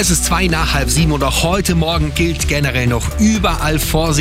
Es ist zwei nach halb sieben und auch heute Morgen gilt generell noch überall Vorsicht.